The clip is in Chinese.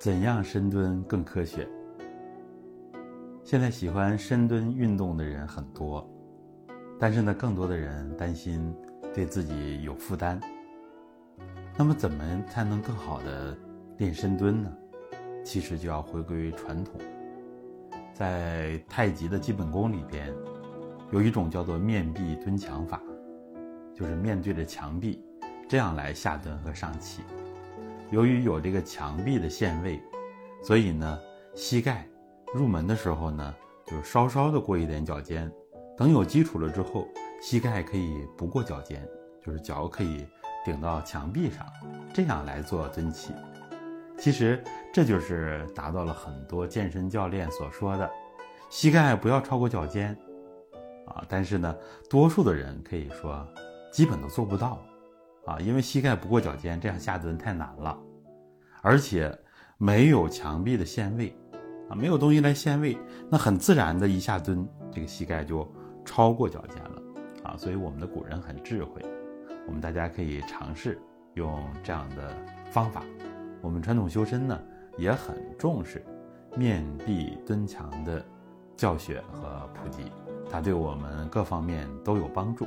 怎样深蹲更科学？现在喜欢深蹲运动的人很多，但是呢，更多的人担心对自己有负担。那么，怎么才能更好的练深蹲呢？其实就要回归传统，在太极的基本功里边，有一种叫做面壁蹲墙法，就是面对着墙壁，这样来下蹲和上气。由于有这个墙壁的限位，所以呢，膝盖入门的时候呢，就稍稍的过一点脚尖。等有基础了之后，膝盖可以不过脚尖，就是脚可以顶到墙壁上，这样来做蹲起。其实这就是达到了很多健身教练所说的，膝盖不要超过脚尖，啊，但是呢，多数的人可以说，基本都做不到。啊，因为膝盖不过脚尖，这样下蹲太难了，而且没有墙壁的限位，啊，没有东西来限位，那很自然的一下蹲，这个膝盖就超过脚尖了，啊，所以我们的古人很智慧，我们大家可以尝试用这样的方法。我们传统修身呢也很重视面壁蹲墙的教学和普及，它对我们各方面都有帮助。